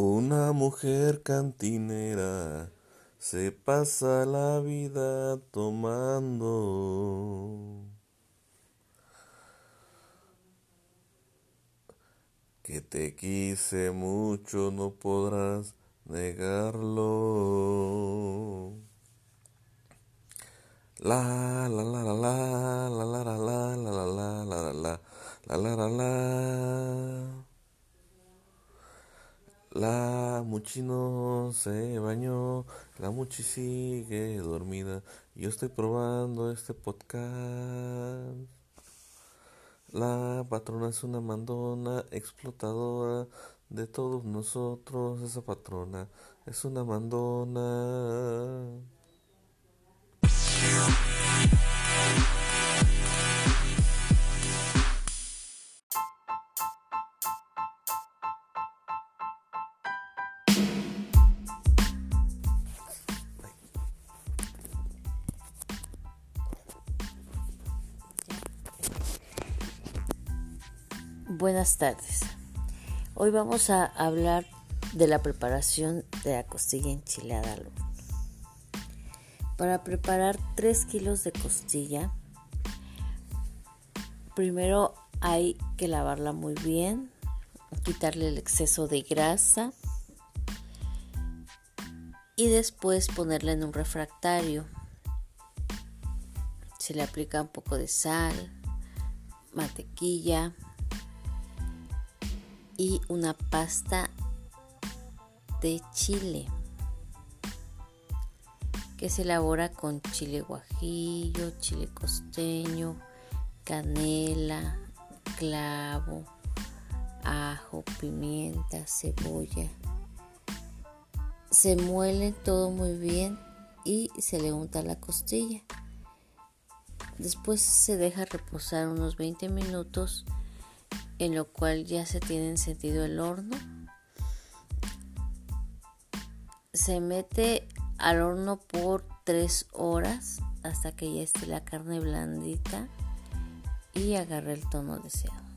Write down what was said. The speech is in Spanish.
Una mujer cantinera se pasa la vida tomando. Que te quise mucho, no podrás negarlo. La la la la la la la la la la la la la la la la la la Muchi no se bañó, la Muchi sigue dormida. Yo estoy probando este podcast. La patrona es una mandona explotadora de todos nosotros. Esa patrona es una mandona. Buenas tardes. Hoy vamos a hablar de la preparación de la costilla enchilada al. Para preparar 3 kilos de costilla, primero hay que lavarla muy bien, quitarle el exceso de grasa y después ponerla en un refractario. Se le aplica un poco de sal, mantequilla, y una pasta de chile que se elabora con chile guajillo, chile costeño, canela, clavo, ajo, pimienta, cebolla. Se muele todo muy bien y se le unta la costilla. Después se deja reposar unos 20 minutos en lo cual ya se tiene encendido el horno. Se mete al horno por 3 horas hasta que ya esté la carne blandita y agarre el tono deseado.